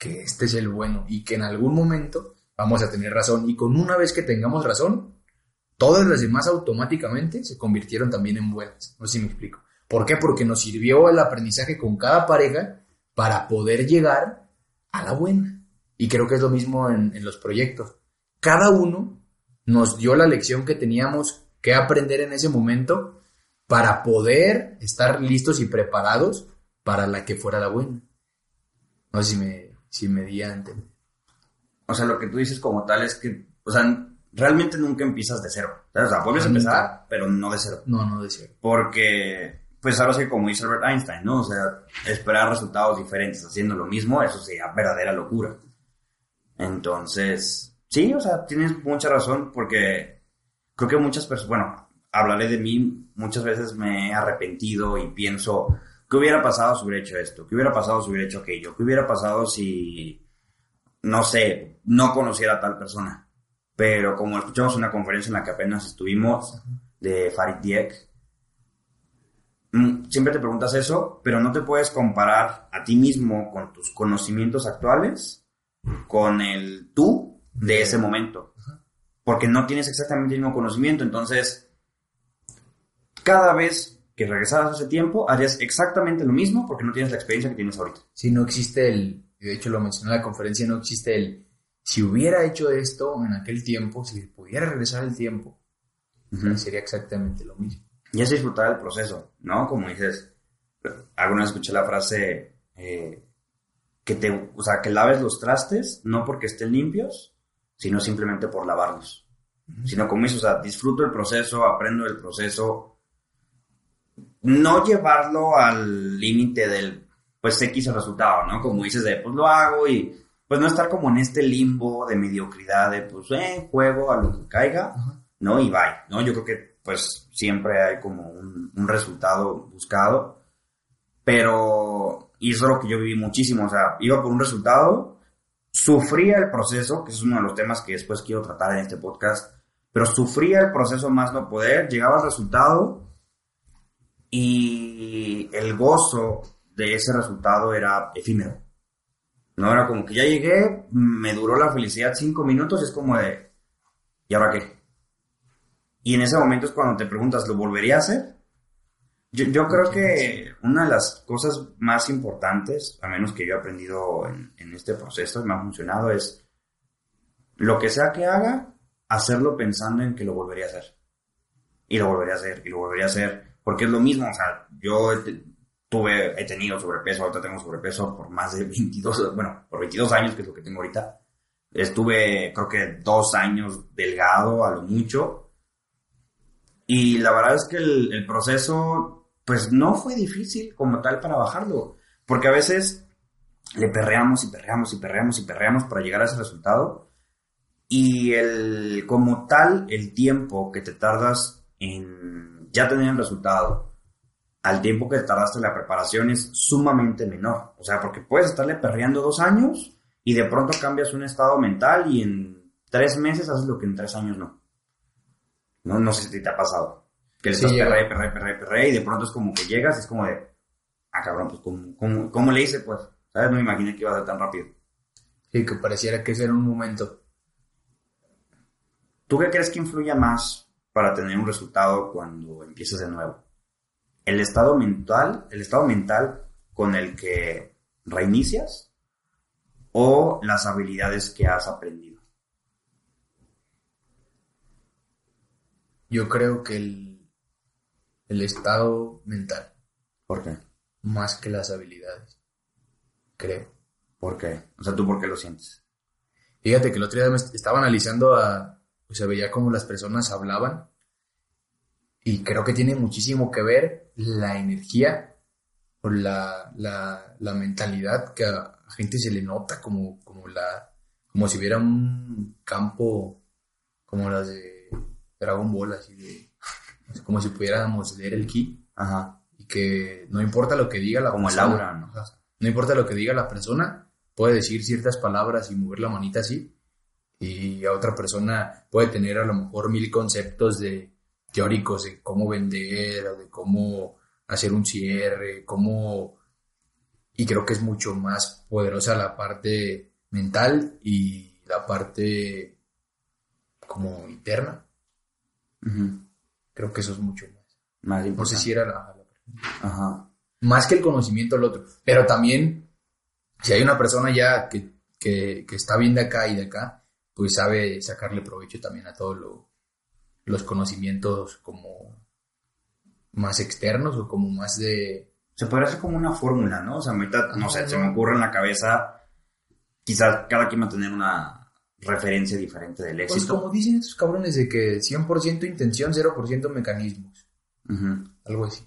Speaker 2: que este es el bueno y que en algún momento vamos a tener razón. Y con una vez que tengamos razón, todas las demás automáticamente se convirtieron también en buenas. No sé si me explico. ¿Por qué? Porque nos sirvió el aprendizaje con cada pareja para poder llegar a la buena. Y creo que es lo mismo en, los proyectos. Cada uno nos dio la lección que teníamos que aprender en ese momento para poder estar listos y preparados para la que fuera la buena. No sé si me, si me di a entender.
Speaker 1: O sea, lo que tú dices como tal es que, o sea, realmente nunca empiezas de cero. O sea, vuelves a empezar, pero no de cero.
Speaker 2: No, no de cero.
Speaker 1: Porque, pues ahora sí, como dice Albert Einstein, ¿no? O sea, esperar resultados diferentes haciendo lo mismo, eso sería verdadera locura. Entonces, sí, o sea, tienes mucha razón porque creo que muchas personas, bueno, hablaré de mí, muchas veces me he arrepentido y pienso, ¿qué hubiera pasado si hubiera hecho esto? ¿Qué hubiera pasado si hubiera hecho aquello? ¿Qué hubiera pasado si, no sé, no conociera a tal persona? Pero como escuchamos una conferencia en la que apenas estuvimos de Farid Diek, mm, siempre te preguntas eso, pero no te puedes comparar a ti mismo con tus conocimientos actuales con el tú de ese momento. Porque no tienes exactamente el mismo conocimiento. Entonces, cada vez que regresaras a ese tiempo, harías exactamente lo mismo porque no tienes la experiencia que tienes ahorita.
Speaker 2: Si no existe el, de hecho lo mencioné en la conferencia, no existe el, si hubiera hecho esto en aquel tiempo, si pudiera regresar el tiempo, sería exactamente lo mismo.
Speaker 1: Y es disfrutar el proceso, ¿no? Como dices, alguna vez escuché la frase eh, que te, o sea, que laves los trastes no porque estén limpios, sino simplemente por lavarlos. Sino como dices, o sea, disfruto el proceso, aprendo el proceso. No llevarlo al límite del, pues, X el resultado, ¿no? Como dices, de, pues lo hago y, pues, no estar como en este limbo de mediocridad, de, pues, eh, juego a lo que caiga, ¿no? Y bye, ¿no? Yo creo que, pues, siempre hay como un, un resultado buscado, pero, y eso es lo que yo viví muchísimo, o sea, iba por un resultado, sufría el proceso, que es uno de los temas que después quiero tratar en este podcast, pero sufría el proceso más no poder, llegaba al resultado y el gozo de ese resultado era efímero. No era como que ya llegué, me duró la felicidad cinco minutos, es como de, ¿y ahora qué? Y en ese momento es cuando te preguntas, ¿lo volvería a hacer? Yo, yo creo que una de las cosas más importantes, a menos que yo he aprendido en, en este proceso y me ha funcionado, es lo que sea que haga, hacerlo pensando en que lo volvería a hacer. Y lo volvería a hacer, y lo volvería a hacer, porque es lo mismo, o sea, yo tuve, he tenido sobrepeso, ahorita tengo sobrepeso por más de 22, bueno, por 22 años, que es lo que tengo ahorita. Estuve, creo que dos años delgado a lo mucho. Y la verdad es que el, el proceso, pues no fue difícil como tal para bajarlo. Porque a veces le perreamos y perreamos y perreamos y perreamos para llegar a ese resultado. Y el, como tal, el tiempo que te tardas en ya el resultado al tiempo que te tardaste en la preparación es sumamente menor. O sea, porque puedes estarle perreando dos años y de pronto cambias un estado mental y en tres meses haces lo que en tres años no. No, no sé si te ha pasado. Que le
Speaker 2: Sí,
Speaker 1: estás perre, perre, perre, perre y de pronto es como que llegas y es como de, ah, cabrón, pues ¿cómo, cómo, cómo le hice? Pues, ¿sabes? No me imaginé que iba a ser tan rápido.
Speaker 2: Sí, que pareciera que ese era un momento.
Speaker 1: ¿Tú qué crees que influye más para tener un resultado cuando empiezas de nuevo? ¿El estado mental, el estado mental con el que reinicias o las habilidades que has aprendido?
Speaker 2: Yo creo que el, el estado mental.
Speaker 1: ¿Por qué?
Speaker 2: más que las habilidades. Creo.
Speaker 1: ¿Por qué? O sea, ¿tú por qué lo sientes?
Speaker 2: Fíjate que el otro día me est- estaba analizando a, o sea, veía cómo las personas hablaban y creo que tiene muchísimo que ver la energía o la, la, la mentalidad que a, a gente se le nota como, como la, como si hubiera un campo como las de Dragon Ball, así de, como si pudiéramos leer el ki
Speaker 1: Ajá.
Speaker 2: y que no importa lo que diga la
Speaker 1: Como el
Speaker 2: persona,
Speaker 1: aura, ¿no?
Speaker 2: ajá, no importa lo que diga la persona, puede decir ciertas palabras y mover la manita así, y a otra persona puede tener a lo mejor mil conceptos de teóricos de cómo vender o de cómo hacer un cierre, cómo y creo que es mucho más poderosa la parte mental y la parte como interna.
Speaker 1: Ujú.
Speaker 2: Creo que eso es mucho más.
Speaker 1: Más
Speaker 2: No sé si era la,
Speaker 1: Ajá.
Speaker 2: más que el conocimiento del otro. Pero también, si hay una persona ya que, que, que está bien de acá y de acá, pues sabe sacarle provecho también a todos lo- los conocimientos como más externos o como más de...
Speaker 1: Se podría hacer como una fórmula, ¿no? O sea, ahorita, no sé, se me ocurre en la cabeza, quizás cada quien va a tener una referencia diferente del
Speaker 2: Pues
Speaker 1: éxito.
Speaker 2: como dicen esos cabrones de que 100% intención, 0% mecanismos. Algo así.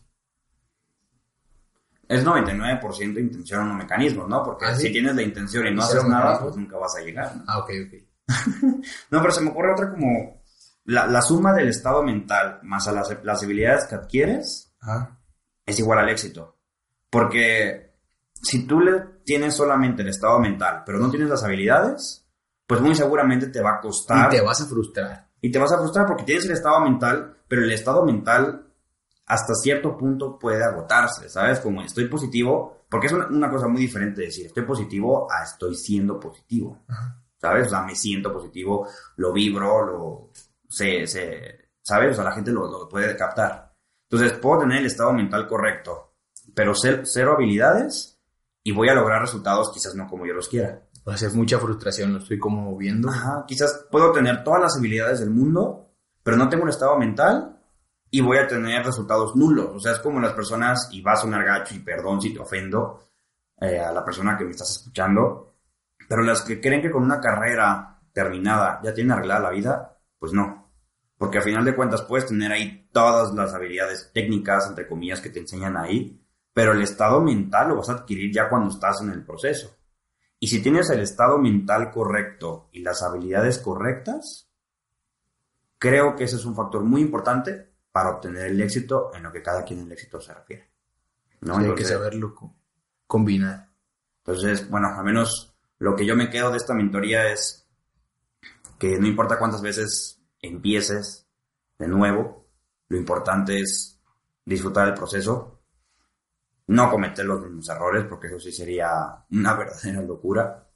Speaker 1: Es 99% intención o mecanismo, ¿no? Porque
Speaker 2: ¿Ah, sí?
Speaker 1: si tienes la intención y no
Speaker 2: ¿Y
Speaker 1: haces nada, pues nunca vas a llegar, ¿no?
Speaker 2: Ah, ok, ok.
Speaker 1: No, pero se me ocurre otra como la, la suma del estado mental más a las, las habilidades que adquieres es igual al éxito. Porque si tú le tienes solamente el estado mental, pero no tienes las habilidades, pues muy seguramente te va a costar.
Speaker 2: y te vas a frustrar.
Speaker 1: Y te vas a frustrar porque tienes el estado mental, pero el estado mental hasta cierto punto puede agotarse, ¿sabes? Como estoy positivo, porque es una, una cosa muy diferente decir estoy positivo a estoy siendo positivo,
Speaker 2: Ajá.
Speaker 1: ¿Sabes? O sea, me siento positivo, lo vibro, lo se, se ¿sabes? O sea, la gente lo, lo puede captar. Entonces, puedo tener el estado mental correcto, pero ce- cero habilidades y voy a lograr resultados quizás no como yo los quiera.
Speaker 2: Va a ser mucha frustración, lo estoy como viendo.
Speaker 1: Ajá, quizás puedo tener todas las habilidades del mundo, pero no tengo un estado mental y voy a tener resultados nulos. O sea, es como las personas, y va a sonar gacho y perdón si te ofendo eh, a la persona que me estás escuchando, pero las que creen que con una carrera terminada ya tienen arreglada la vida, pues no. Porque al final de cuentas puedes tener ahí todas las habilidades técnicas, entre comillas, que te enseñan ahí, pero el estado mental lo vas a adquirir ya cuando estás en el proceso. Y si tienes el estado mental correcto y las habilidades correctas, creo que ese es un factor muy importante para obtener el éxito en lo que cada quien el éxito se refiere. ¿no?
Speaker 2: Sí, hay que
Speaker 1: Entonces-
Speaker 2: saberlo co- combinar.
Speaker 1: entonces, bueno, al menos lo que yo me quedo de esta mentoría es que no importa cuántas veces empieces de nuevo, lo importante es disfrutar el proceso, no cometer los mismos errores, porque eso sí sería una verdadera locura.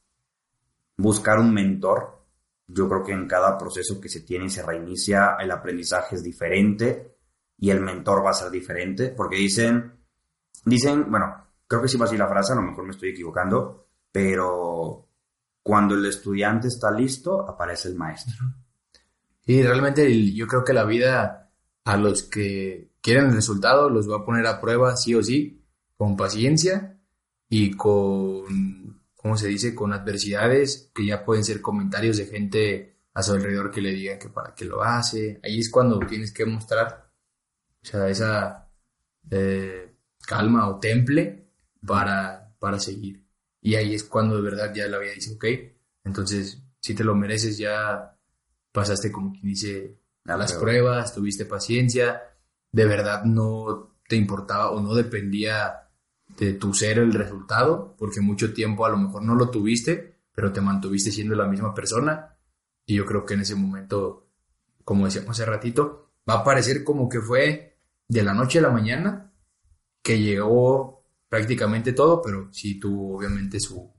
Speaker 1: Buscar un mentor. Yo creo que en cada proceso que se tiene y se reinicia, el aprendizaje es diferente y el mentor va a ser diferente, porque dicen, dicen, bueno, creo que sí va así la frase, a lo mejor me estoy equivocando, pero cuando el estudiante está listo, aparece el maestro.
Speaker 2: Y realmente yo creo que la vida a los que quieren el resultado los va a poner a prueba sí o sí, con paciencia y con, ¿cómo se dice? Con adversidades que ya pueden ser comentarios de gente a su alrededor que le digan que para qué lo hace. Ahí es cuando tienes que mostrar, esa eh, calma o temple para, para seguir. Y ahí es cuando de verdad ya la vida dice, ok, entonces si te lo mereces ya pasaste como quien dice a
Speaker 1: La
Speaker 2: las
Speaker 1: prueba.
Speaker 2: pruebas, tuviste paciencia, de verdad no te importaba o no dependía de tu ser el resultado, porque mucho tiempo a lo mejor no lo tuviste, pero te mantuviste siendo la misma persona. Y yo creo que en ese momento, como decíamos hace ratito, va a parecer como que fue de la noche a la mañana que llegó prácticamente todo, pero sí tuvo obviamente su,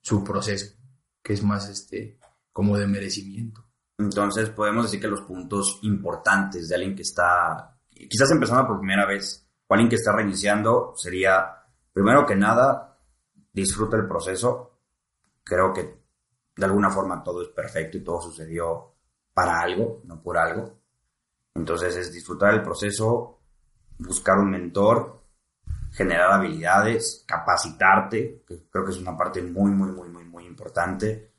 Speaker 2: su proceso, que es más este como de merecimiento.
Speaker 1: Entonces podemos decir que los puntos importantes de alguien que está, quizás empezando por primera vez, o alguien que está reiniciando, sería, primero que nada, disfruta el proceso. Creo que de alguna forma todo es perfecto y todo sucedió para algo, no por algo. Entonces es disfrutar el proceso, buscar un mentor, generar habilidades, capacitarte, creo que es una parte muy, muy, muy, muy, muy importante,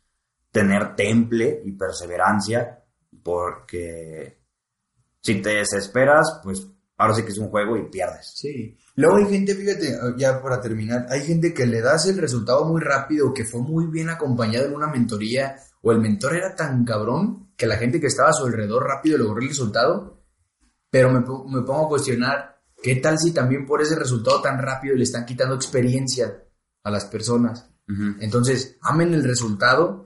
Speaker 1: tener temple y perseverancia, porque si te desesperas, pues ahora sí que es un juego y pierdes.
Speaker 2: Sí. Luego hay gente, fíjate, ya para terminar, hay gente que le das el resultado muy rápido, que fue muy bien acompañado en una mentoría, o el mentor era tan cabrón que la gente que estaba a su alrededor rápido logró el resultado, pero me, me pongo a cuestionar, ¿qué tal si también por ese resultado tan rápido le están quitando experiencia a las personas? Entonces, amen el resultado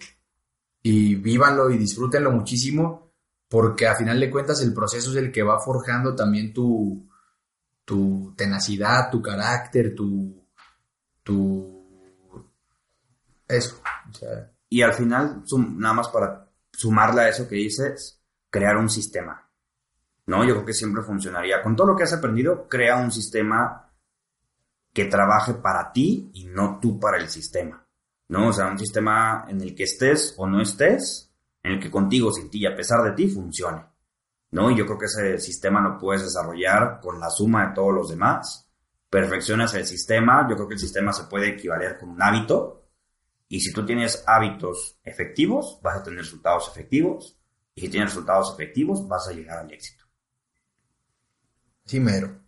Speaker 2: y vívanlo y disfrútenlo muchísimo, porque a final de cuentas el proceso es el que va forjando también tu, tu tenacidad, tu carácter, tu... tu eso.
Speaker 1: y al final, nada más para sumarle a eso que dices, crear un sistema. ¿No? Yo creo que siempre funcionaría. Con todo lo que has aprendido, crea un sistema que trabaje para ti y no tú para el sistema. ¿No? O sea, un sistema en el que estés o no estés, en el que contigo, sin ti y a pesar de ti funcione. ¿no? Y yo creo que ese sistema lo puedes desarrollar con la suma de todos los demás. Perfeccionas el sistema, yo creo que el sistema se puede equivaler con un hábito. Y si tú tienes hábitos efectivos, vas a tener resultados efectivos. Y si tienes resultados efectivos, vas a llegar al éxito.
Speaker 2: Sí, mero.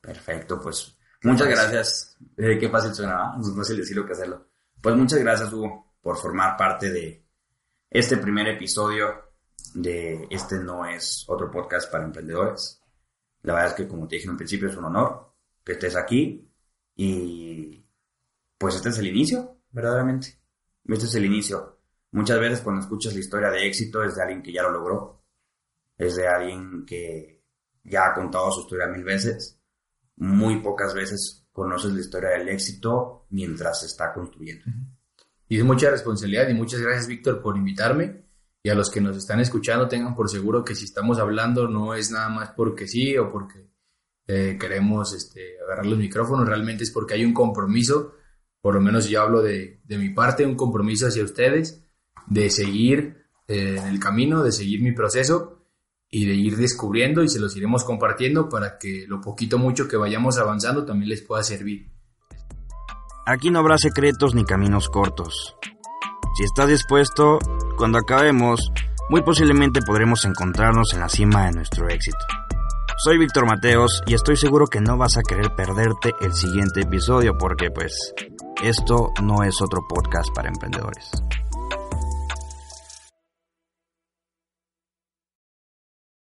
Speaker 1: Perfecto, pues muchas gracias. Eh, qué fácil suena, es fácil decirlo que hacerlo. Pues muchas gracias, Hugo, por formar parte de este primer episodio de este no es otro podcast para emprendedores. La verdad es que, como te dije en un principio, es un honor que estés aquí y pues este es el inicio, verdaderamente. Este es el inicio. Muchas veces cuando escuchas la historia de éxito es de alguien que ya lo logró, es de alguien que ya ha contado su historia mil veces. Muy pocas veces conoces la historia del éxito mientras se está construyendo.
Speaker 2: Y es mucha responsabilidad y muchas gracias Víctor por invitarme y a los que nos están escuchando tengan por seguro que si estamos hablando no es nada más porque sí o porque eh, queremos este, agarrar los micrófonos, realmente es porque hay un compromiso, por lo menos yo hablo de, de mi parte, un compromiso hacia ustedes, de seguir eh, en el camino, de seguir mi proceso y de ir descubriendo y se los iremos compartiendo para que lo poquito mucho que vayamos avanzando también les pueda servir.
Speaker 1: Aquí no habrá secretos ni caminos cortos. Si estás dispuesto, cuando acabemos, muy posiblemente podremos encontrarnos en la cima de nuestro éxito. Soy Víctor Mateos y estoy seguro que no vas a querer perderte el siguiente episodio porque pues esto no es otro podcast para emprendedores.